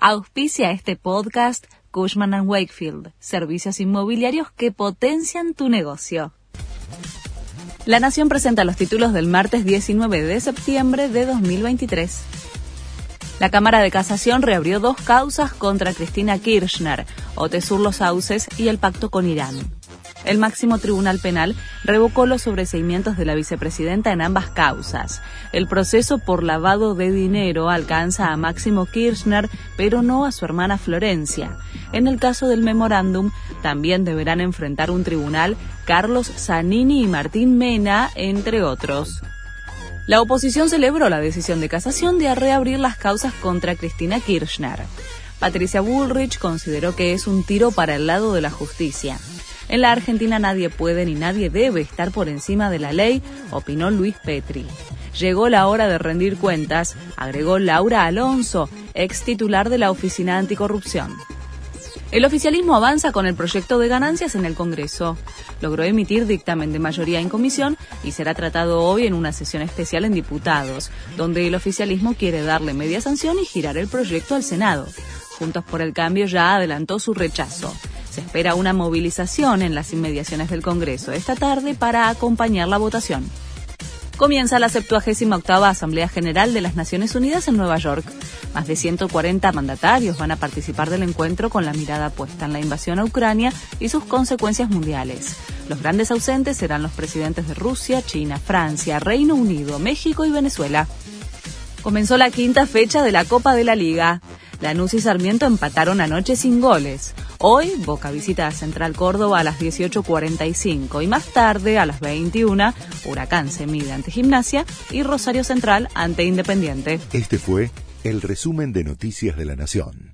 Auspicia este podcast Cushman ⁇ Wakefield, servicios inmobiliarios que potencian tu negocio. La Nación presenta los títulos del martes 19 de septiembre de 2023. La Cámara de Casación reabrió dos causas contra Cristina Kirchner, Otesur Los Sauces y el pacto con Irán. El máximo tribunal penal revocó los sobreseimientos de la vicepresidenta en ambas causas. El proceso por lavado de dinero alcanza a Máximo Kirchner, pero no a su hermana Florencia. En el caso del memorándum, también deberán enfrentar un tribunal Carlos Zanini y Martín Mena, entre otros. La oposición celebró la decisión de casación de reabrir las causas contra Cristina Kirchner. Patricia Bullrich consideró que es un tiro para el lado de la justicia. En la Argentina nadie puede ni nadie debe estar por encima de la ley, opinó Luis Petri. Llegó la hora de rendir cuentas, agregó Laura Alonso, ex titular de la Oficina Anticorrupción. El oficialismo avanza con el proyecto de ganancias en el Congreso. Logró emitir dictamen de mayoría en comisión y será tratado hoy en una sesión especial en diputados, donde el oficialismo quiere darle media sanción y girar el proyecto al Senado. Juntos por el Cambio ya adelantó su rechazo. Se espera una movilización en las inmediaciones del Congreso esta tarde para acompañar la votación comienza la 78 Asamblea General de las Naciones Unidas en Nueva York. Más de 140 mandatarios van a participar del encuentro con la mirada puesta en la invasión a Ucrania y sus consecuencias mundiales. Los grandes ausentes serán los presidentes de Rusia, China, Francia, Reino Unido, México y Venezuela. Comenzó la quinta fecha de la Copa de la Liga. Lanús y Sarmiento empataron anoche sin goles. Hoy Boca visita a Central Córdoba a las 18.45 y más tarde a las 21 Huracán se mide ante Gimnasia y Rosario Central ante Independiente. Este fue el resumen de Noticias de la Nación.